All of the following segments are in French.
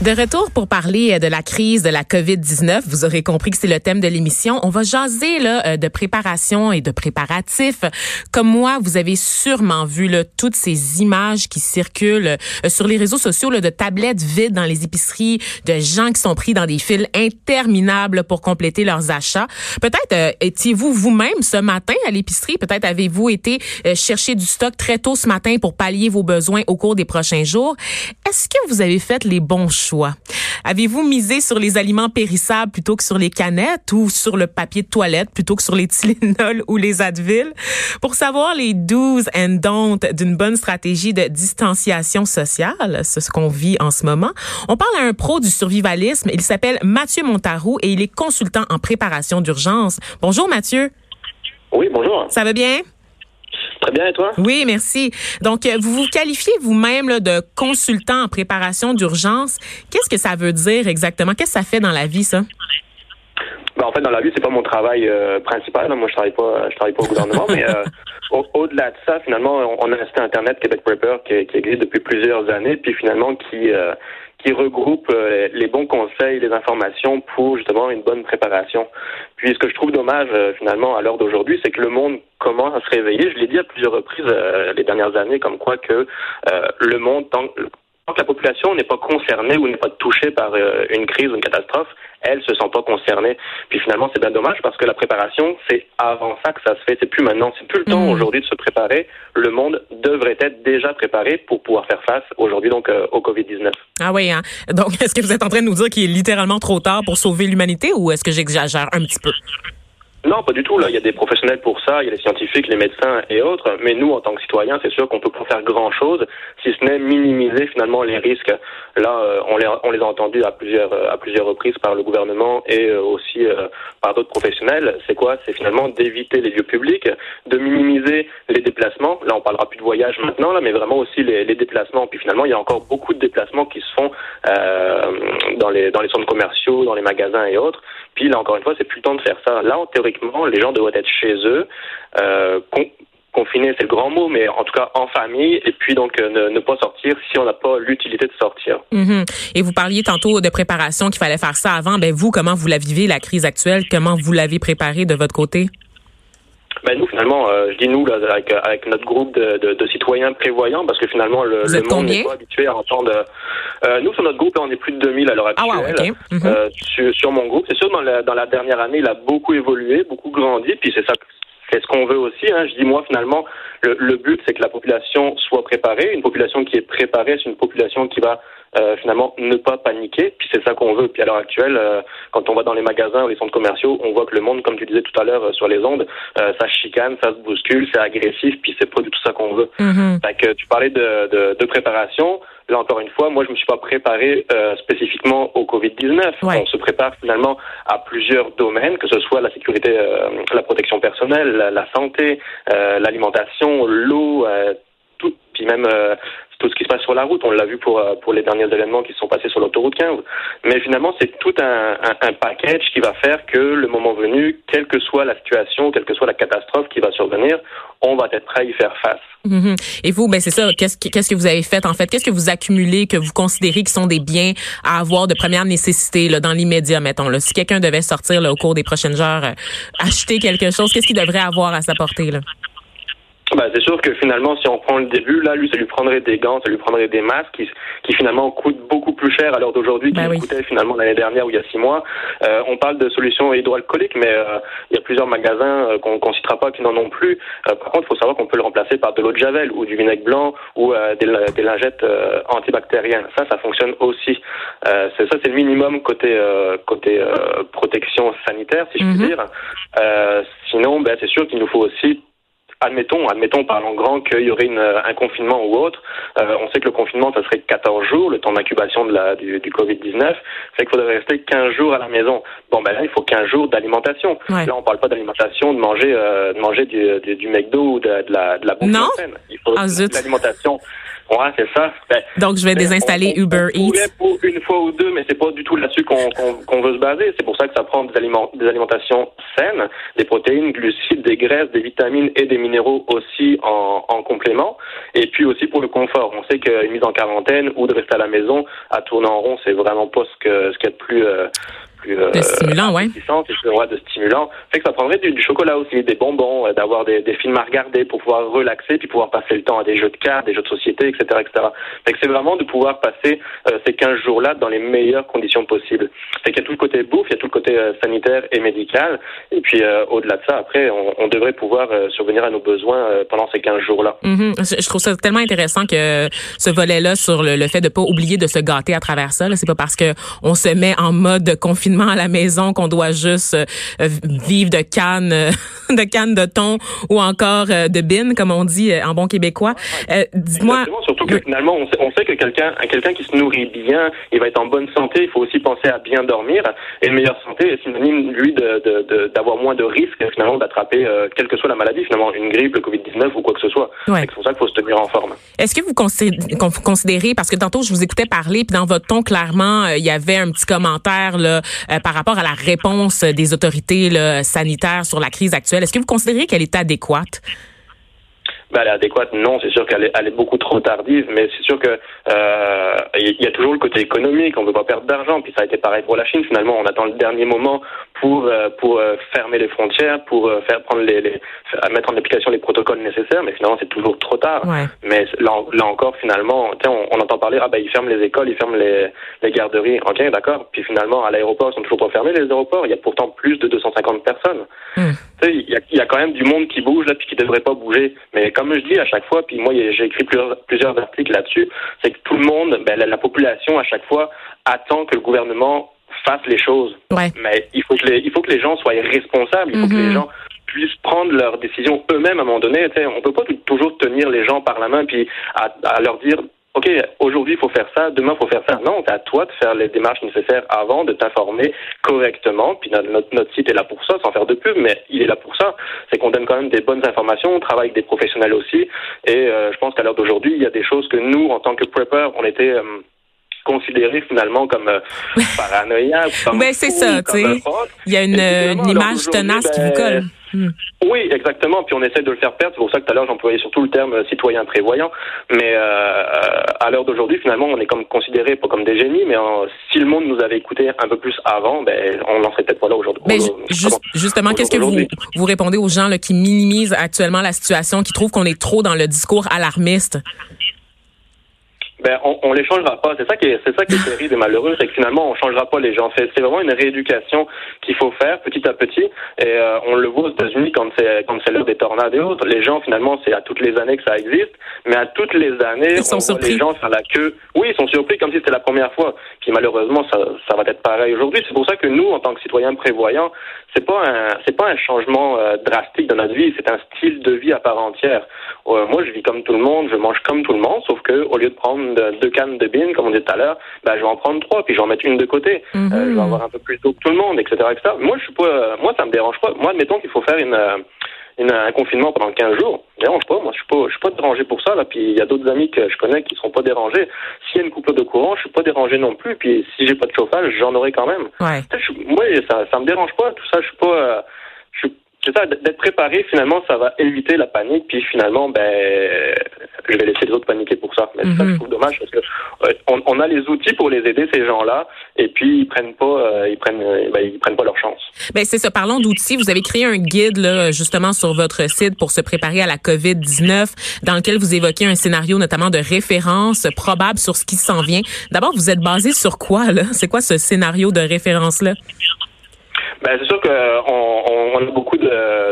De retour pour parler euh, de la crise de la COVID-19, vous aurez compris que c'est le thème de l'émission. On va jaser là, euh, de préparation et de préparatifs. Comme moi, vous avez sûrement vu là, toutes ces images qui circulent euh, sur les réseaux sociaux là, de tablettes vides dans les épiceries, de gens qui sont pris dans des files interminables pour compléter leurs achats. Peut-être étiez-vous vous-même ce matin à l'épicerie? Peut-être avez-vous été chercher du stock très tôt ce matin pour pallier vos besoins au cours des prochains jours? Est-ce que vous avez fait les bons choix? Avez-vous misé sur les aliments périssables plutôt que sur les canettes ou sur le papier de toilette plutôt que sur les Tylenol ou les Advil? Pour savoir les do's and don'ts d'une bonne stratégie de distanciation sociale, c'est ce qu'on vit en ce moment, on parle à un pro du survivalisme. Il s'appelle Mathieu Montarou et il est consultant en préparation d'urgence. Bonjour Mathieu. Oui, bonjour. Ça va bien? Très bien, et toi? Oui, merci. Donc, euh, vous vous qualifiez vous-même de consultant en préparation d'urgence. Qu'est-ce que ça veut dire exactement? Qu'est-ce que ça fait dans la vie, ça? Ben, en fait, dans la vie, c'est pas mon travail euh, principal. Moi, je travaille pas, je travaille pas au gouvernement, mais euh, au-delà de ça, finalement, on, a un site internet Québec Prepper qui, qui, existe depuis plusieurs années, puis finalement qui qui regroupe euh, les bons conseils, les informations pour justement une bonne préparation. Puis ce que je trouve dommage euh, finalement à l'heure d'aujourd'hui, c'est que le monde commence à se réveiller. Je l'ai dit à plusieurs reprises euh, les dernières années, comme quoi que le monde, tant, que la population n'est pas concernée ou n'est pas touchée par une crise ou une catastrophe, elles se sentent pas concernées. Puis finalement, c'est bien dommage parce que la préparation, c'est avant ça que ça se fait. C'est plus maintenant. C'est plus le temps mm. aujourd'hui de se préparer. Le monde devrait être déjà préparé pour pouvoir faire face aujourd'hui donc euh, au Covid-19. Ah oui. Hein? Donc, est-ce que vous êtes en train de nous dire qu'il est littéralement trop tard pour sauver l'humanité ou est-ce que j'exagère un petit peu? Non, pas du tout. Là, il y a des professionnels pour ça, il y a les scientifiques, les médecins et autres. Mais nous, en tant que citoyens, c'est sûr qu'on peut pas faire grand-chose, si ce n'est minimiser finalement les risques. Là, euh, on, les, on les a entendus à plusieurs euh, à plusieurs reprises par le gouvernement et euh, aussi par d'autres professionnels. C'est quoi? C'est finalement d'éviter les lieux publics, de minimiser les déplacements. Là, on parlera plus de voyage maintenant, là, mais vraiment aussi les, les déplacements. Puis finalement, il y a encore beaucoup de déplacements qui se font dans les dans les centres commerciaux, dans les magasins et autres. Puis là, encore une fois, c'est plus le temps de faire ça. Là, les gens devraient être chez eux, euh, confinés, c'est le grand mot, mais en tout cas en famille, et puis donc euh, ne, pas sortir si on n'a pas l'utilité de sortir. Mm-hmm. Et vous parliez tantôt de préparation, qu'il fallait faire ça avant. Ben vous, comment vous la vivez, la crise actuelle? Comment vous l'avez préparée de votre côté? Ben nous, finalement, euh, je dis nous, là, avec, avec notre groupe de, de, de, citoyens prévoyants, parce que finalement, le, le monde n'est pas habitué à entendre... Euh, nous, sur notre groupe, on est plus de 2000 à l'heure actuelle. Ah ouais, mhm. euh, sur, sur, mon groupe. C'est sûr, dans la, dans la dernière année, il a beaucoup évolué, beaucoup grandi, puis c'est ça c'est ce qu'on veut aussi. Hein. Je dis moi finalement, le, le but c'est que la population soit préparée. Une population qui est préparée, c'est une population qui va euh, finalement ne pas paniquer. Puis c'est ça qu'on veut. Puis à l'heure actuelle, euh, quand on va dans les magasins ou les centres commerciaux, on voit que le monde, comme tu disais tout à l'heure euh, sur les ondes, ça chicane, ça se bouscule, c'est agressif. Puis c'est pas du tout ça qu'on veut. Mm que tu parlais de, de, de, préparation. Là encore une fois, moi je me suis pas préparé spécifiquement au Covid-19. On se prépare finalement à plusieurs domaines, que ce soit la sécurité, la protection personnelle, la, la santé, l'alimentation, l'eau, tout, puis même tout ce qui se passe sur la route. On l'a vu pour, euh, pour les derniers événements qui sont passés sur l'autoroute 15. Mais finalement, c'est tout un, un, package qui va faire que le moment venu, quelle que soit la situation, quelle que soit la catastrophe qui va survenir, on va être prêt à y faire face. Mm-hmm. Et vous, ben c'est ça. Qu'est-ce que, qu'est-ce que vous avez fait en fait? Qu'est-ce que vous accumulez que vous considérez qui sont des biens à avoir de première nécessité là, dans l'immédiat, mettons. Là? Si quelqu'un devait sortir là, au cours des prochaines heures, euh, acheter quelque chose, qu'est-ce qu'il devrait avoir à sa portée là? Bah, c'est sûr que finalement, si on prend le début, là, lui, ça lui prendrait des gants, ça lui prendrait des masques qui, qui finalement coûtent beaucoup plus cher à l'heure d'aujourd'hui qu'ils bah coûtaient finalement l'année dernière ou il y a six mois. Euh, on parle de solutions hydroalcooliques, mais euh, il y a plusieurs magasins euh, qu'on ne citera pas qui n'en ont plus. Euh, par contre, il faut savoir qu'on peut le remplacer par de l'eau de javel ou du vinaigre blanc ou des, des, lingettes antibactériennes. Ça, ça fonctionne aussi. c'est ça, c'est le minimum côté côté protection sanitaire, si je puis mm-hmm. dire. sinon, ben, c'est sûr qu'il nous faut aussi admettons, admettons parlant grand qu'il y aurait une, un confinement ou autre. Euh, on sait que le confinement, ça serait 14 jours, le temps d'incubation de la, du, du Covid-19. C'est qu'il faudrait rester 15 jours à la maison. Bon, ben là, il faut 15 jours d'alimentation. Là, on parle pas d'alimentation, de manger, euh, de manger du, du, du, McDo ou de, de la, de la bouffe Non. Il faut ah, l'alimentation. Ouais, c'est ça. Ben, Donc, je vais ben, désinstaller Uber Eats. Pour une fois ou deux, mais c'est pas du tout là-dessus qu'on qu'on veut se baser. C'est pour ça que ça prend des, aliments, des alimentations saines, des protéines, glucides, des graisses, des vitamines et des minéraux minéraux aussi en, en, complément. Et puis aussi pour le confort. On sait qu'une mise en quarantaine ou de rester à la maison à tourner en rond, c'est vraiment pas ce que ce qu'il y a de plus euh, plus euh, de stimulant, ouais. de stimulant. Fait que ça prendrait du, chocolat aussi, des bonbons, euh, d'avoir des, des, films à regarder pour pouvoir relaxer, puis pouvoir passer le temps à des jeux de cartes, des jeux de société, etc., etc. Fait que c'est vraiment de pouvoir passer euh, ces 15 jours-là dans les meilleures conditions possibles. Fait qu'il y a tout le côté bouffe, il y a tout le côté sanitaire et médical, et puis au-delà de ça, après, on, on devrait pouvoir survenir à nos besoins pendant ces 15 jours-là. Mm-hmm. Je trouve ça tellement intéressant que ce volet-là sur le, le, fait de pas oublier de se gâter à travers ça. C'est pas parce que on se met en mode confinement à la maison qu'on doit juste euh, vivre de cannes euh, de cannes de thon ou encore euh, de bines comme on dit en bon québécois. Dis-moi surtout que finalement on sait, on sait que quelqu'un quelqu'un qui se nourrit bien, il va être en bonne santé, il faut aussi penser à bien dormir et une meilleure santé est synonyme lui de d'avoir moins de risques finalement d'attraper quelle que soit la maladie finalement une grippe, le Covid-19 ou quoi que ce soit. C'est pour ça qu'il faut se tenir en forme. Est-ce que vous considérez parce que tantôt je vous écoutais parler puis dans votre ton clairement il y avait un petit commentaire là euh, par rapport à la réponse des autorités sanitaires sur la crise actuelle. Est-ce que vous considérez qu'elle est adéquate? Ben, elle est adéquate. Non, c'est sûr qu'elle est, elle est beaucoup trop tardive, mais c'est sûr que euh, il y a toujours le côté économique. On ne veut pas perdre d'argent. Puis ça a été pareil pour la Chine. Finalement, on attend le dernier moment pour euh, pour euh, fermer les frontières, pour euh, faire prendre les, les mettre en application les protocoles nécessaires. Mais finalement, c'est toujours trop tard. Mais là, là, encore, finalement, on, on entend parler ah ben ils ferment les écoles, ils ferment les, les garderies. Ok, d'accord. Puis finalement, à l'aéroport, ils sont toujours pas fermés les aéroports. Il y a pourtant plus de 250 personnes. Hmm. Il y a, y a quand même du monde qui bouge là, puis qui devrait pas bouger. Mais comme je dis à chaque fois, puis moi j'ai écrit plusieurs, plusieurs articles là-dessus, c'est que tout le monde, ben, la, population à chaque fois attend que le gouvernement fasse les choses. Mais il faut que les, il faut que les gens soient responsables, il faut que les mm-hmm. gens puissent prendre leurs décisions eux-mêmes à un moment donné. On peut pas toujours tenir les gens par la main puis à, à leur dire OK, aujourd'hui, il faut faire ça, demain, il faut faire ça. Non, c'est à toi de faire les démarches nécessaires avant, de t'informer correctement. Puis notre, notre, site est là pour ça, sans faire de pub, mais il est là pour ça. C'est qu'on donne quand même des bonnes informations, on travaille avec des professionnels aussi. Et euh, je pense qu'à l'heure d'aujourd'hui, il y a des choses que nous, en tant que prepper, on était... Euh, considérés finalement comme euh, paranoïaques. Ben, c'est ça, tu sais. Il y a une, une image tenace qui vous ben, colle. Hmm. Oui, exactement. Puis on essaie de le faire perdre. C'est pour ça que tout à l'heure j'employais surtout le terme euh, citoyen prévoyant. Mais euh, euh, à l'heure d'aujourd'hui, finalement, on est comme considéré pas comme des génies, mais si le monde nous avait écouté un peu plus avant, ben on n'en serait peut-être pas là aujourd'hui. Mais justement, qu'est-ce que vous vous répondez aux gens là, qui minimisent actuellement la situation, qui trouvent qu'on est trop dans le discours alarmiste? Ben on, on les changera pas. C'est ça qui est, c'est ça qui est terrible et malheureux, c'est que finalement on changera pas les gens. C'est, c'est vraiment une rééducation qu'il faut faire petit à petit. Et euh, on le voit aux États-Unis quand c'est quand c'est l'heure des tornades et autres. Les gens finalement c'est à toutes les années que ça existe, mais à toutes les années ils sont on les gens faire la queue. Oui, ils sont surpris comme si c'était la première fois. Puis malheureusement ça ça va être pareil aujourd'hui. C'est pour ça que nous en tant que citoyens prévoyants, c'est pas un c'est pas un changement euh, drastique dans notre vie. C'est un style de vie à part entière. Euh, moi je vis comme tout le monde, je mange comme tout le monde, sauf que au lieu de prendre deux cannes de bines, comme on disait tout à l'heure, bah, je vais en prendre trois, puis je vais en mettre une de côté. Euh, je vais avoir un peu plus d'eau que tout le monde, etc., etc. Moi, je suis pas, euh, moi, ça me dérange pas. Moi, admettons qu'il faut faire une, euh, une, un confinement pendant 15 jours. Dérange pas. Moi, je suis pas, je suis pas dérangé pour ça, là. Puis, il y a d'autres amis que je connais qui seront pas dérangés. S'il y a une coupure de courant, je suis pas dérangé non plus. Puis, si j'ai pas de chauffage, j'en aurai quand même. Ouais. moi, ça, ça me dérange pas. Tout ça, je suis pas, suis c'est ça, d'être préparé, finalement, ça va éviter la panique, puis finalement, ben, je vais laisser les autres paniquer pour ça. Mais ça, je mhm. trouve dommage parce que on, on, a les outils pour les aider ces gens-là, et puis ils prennent pas, euh, ils prennent, euh, ben, ils prennent pas leur chance. Ben c'est ça. Parlons d'outils. Vous avez créé un guide là, justement sur votre site pour se préparer à la COVID 19, dans lequel vous évoquez un scénario notamment de référence probable sur ce qui s'en vient. D'abord, vous êtes basé sur quoi là? C'est quoi ce scénario de référence là ben, c'est sûr qu'on on, on a beaucoup de,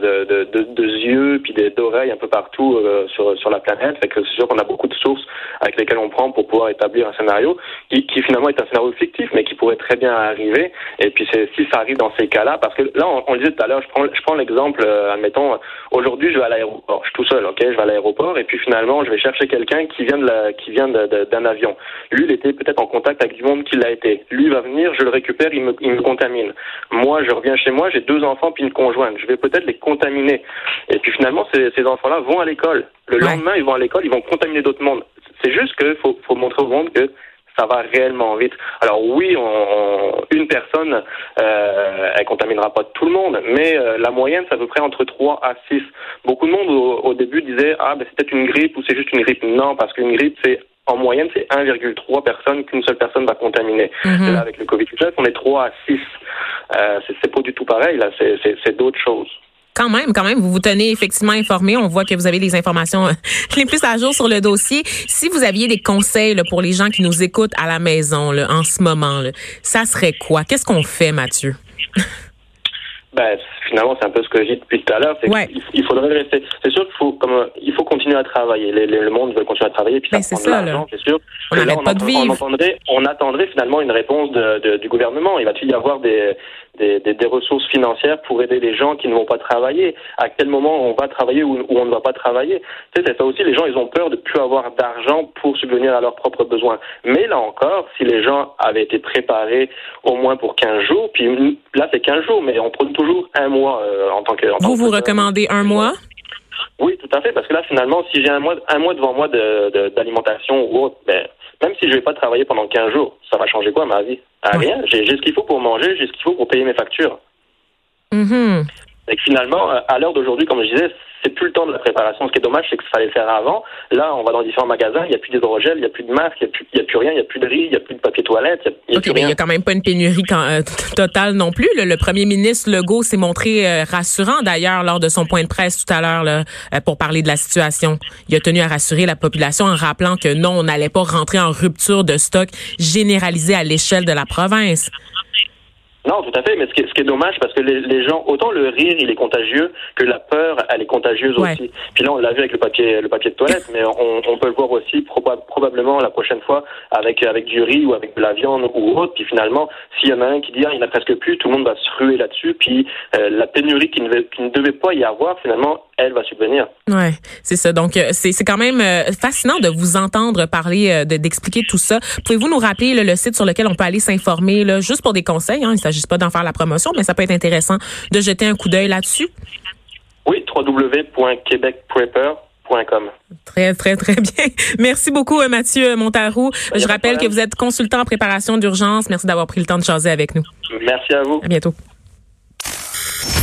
de, de, de yeux puis d'oreilles un peu partout euh, sur, sur la planète. Fait que c'est sûr qu'on a beaucoup de sources avec lesquelles on prend pour pouvoir établir un scénario qui, qui finalement est un scénario fictif, mais qui pourrait très bien arriver. Et puis c'est si ça arrive dans ces cas-là, parce que là, on, on disait tout à l'heure, je prends, je prends l'exemple, euh, admettons, aujourd'hui je vais à l'aéroport, je suis tout seul, ok, je vais à l'aéroport, et puis finalement je vais chercher quelqu'un qui vient de la, qui vient d'un avion. Lui, il était peut-être en contact avec du monde qui l'a été. Lui va venir, je le récupère, il me, il me contamine. Moi, je reviens chez moi, j'ai deux enfants puis une conjointe. Je vais peut-être les contaminer. Et puis finalement, ces, ces enfants-là vont à l'école. Le lendemain, ils vont à l'école, ils vont contaminer d'autres mondes. C'est juste qu'il faut, faut montrer au monde que ça va réellement vite. Alors oui, on, une personne, euh, elle contaminera pas tout le monde, mais euh, la moyenne, c'est à peu près entre 3 à 6. Beaucoup de monde au, début disait, ah, ben, c'est peut-être une grippe ou c'est juste une grippe. Non, parce qu'une grippe, c'est en moyenne, c'est 1,3 personnes qu'une seule personne va contaminer. Mhm. Là, avec le Covid-19, on est 3 à 6. Euh, c'est pas du tout pareil, là, c'est d'autres choses. Quand même, quand même, vous vous tenez effectivement informé. On voit que vous avez les informations euh, les plus à jour sur le dossier. Si vous aviez des conseils pour les gens qui nous écoutent à la maison là, en ce moment, là, ça serait quoi? Qu'est-ce qu'on fait, Mathieu? Ben, finalement, c'est un peu ce que j'ai dit depuis tout à l'heure. Il, faudrait rester. C'est sûr qu'il faut, comme, il faut continuer à travailler. le monde veut continuer à travailler, puis ça prend de l'argent, c'est sûr. On là, on, pas de vivre. on, attendrait, on attendrait finalement une réponse de, de, du gouvernement. Il va-t-il y avoir des, des, des, des, ressources financières pour aider les gens qui ne vont pas travailler À quel moment on va travailler ou, ou on ne va pas travailler? Tu sais, c'est ça aussi. Les gens, ils ont peur de plus avoir d'argent pour subvenir à leurs propres besoins. Mais là encore, si les gens avaient été préparés au moins pour 15 jours, puis là c'est 15 jours, mais on prend toujours un mois euh, en tant que. vous vous recommandez un mois? Oui, tout à fait, parce que là finalement, si j'ai un mois, un mois devant moi d'alimentation de, ou autre, ben même si je vais pas travailler pendant 15 jours, ça va changer quoi ma vie? Ah, Rien. J'ai ce qu'il faut pour manger, j'ai ce qu'il faut pour payer mes factures. Mm Et finalement, à l'heure d'aujourd'hui, comme je disais, c'est plus le temps de la préparation. Ce qui est dommage, c'est que ça fallait faire avant. Là, on va dans différents magasins, il n'y a plus d'hydrogel, il n'y a plus de masques, il n'y a, plus rien, il n'y a plus de riz, il n'y a plus de papier toilette. Il n'y a, quand même pas une pénurie euh, totale non plus. Le, premier ministre Legault s'est montré euh, rassurant d'ailleurs lors de son point de presse tout à l'heure euh, pour parler de la situation. Il a tenu à rassurer la population en rappelant que non, on n'allait pas rentrer en rupture de stock généralisée à l'échelle de la province. Non, tout à fait, mais ce qui est, ce qui est dommage, parce que les, les, gens, autant le rire, il est contagieux, que la peur, elle est contagieuse aussi. Puis là, on l'a vu avec le papier, le papier de toilette, mais on, on peut le voir aussi probablement la prochaine fois avec avec du riz ou avec de la viande ou autre. Puis finalement, s'il y en a un qui dit ah, il n'y en a presque plus, tout le monde va se ruer là-dessus. Puis euh, la pénurie qui ne, qui ne devait pas y avoir, finalement, elle va subvenir. Ouais, c'est ça. Donc euh, c'est c'est quand même euh, fascinant de vous entendre parler, d'expliquer tout ça. Pouvez-vous nous rappeler le site sur lequel on peut aller s'informer, là, juste pour des conseils? Hein, s'agisse pas d'en faire la promotion, mais ça peut être intéressant de jeter un coup d'œil là-dessus. Oui, www.quebecprepper.com. Très, très, très bien. Merci beaucoup, euh, Mathieu Montarou. Je rappelle que vous êtes consultant en préparation d'urgence. Merci d'avoir pris le temps de jaser avec nous. Merci à vous. À bientôt.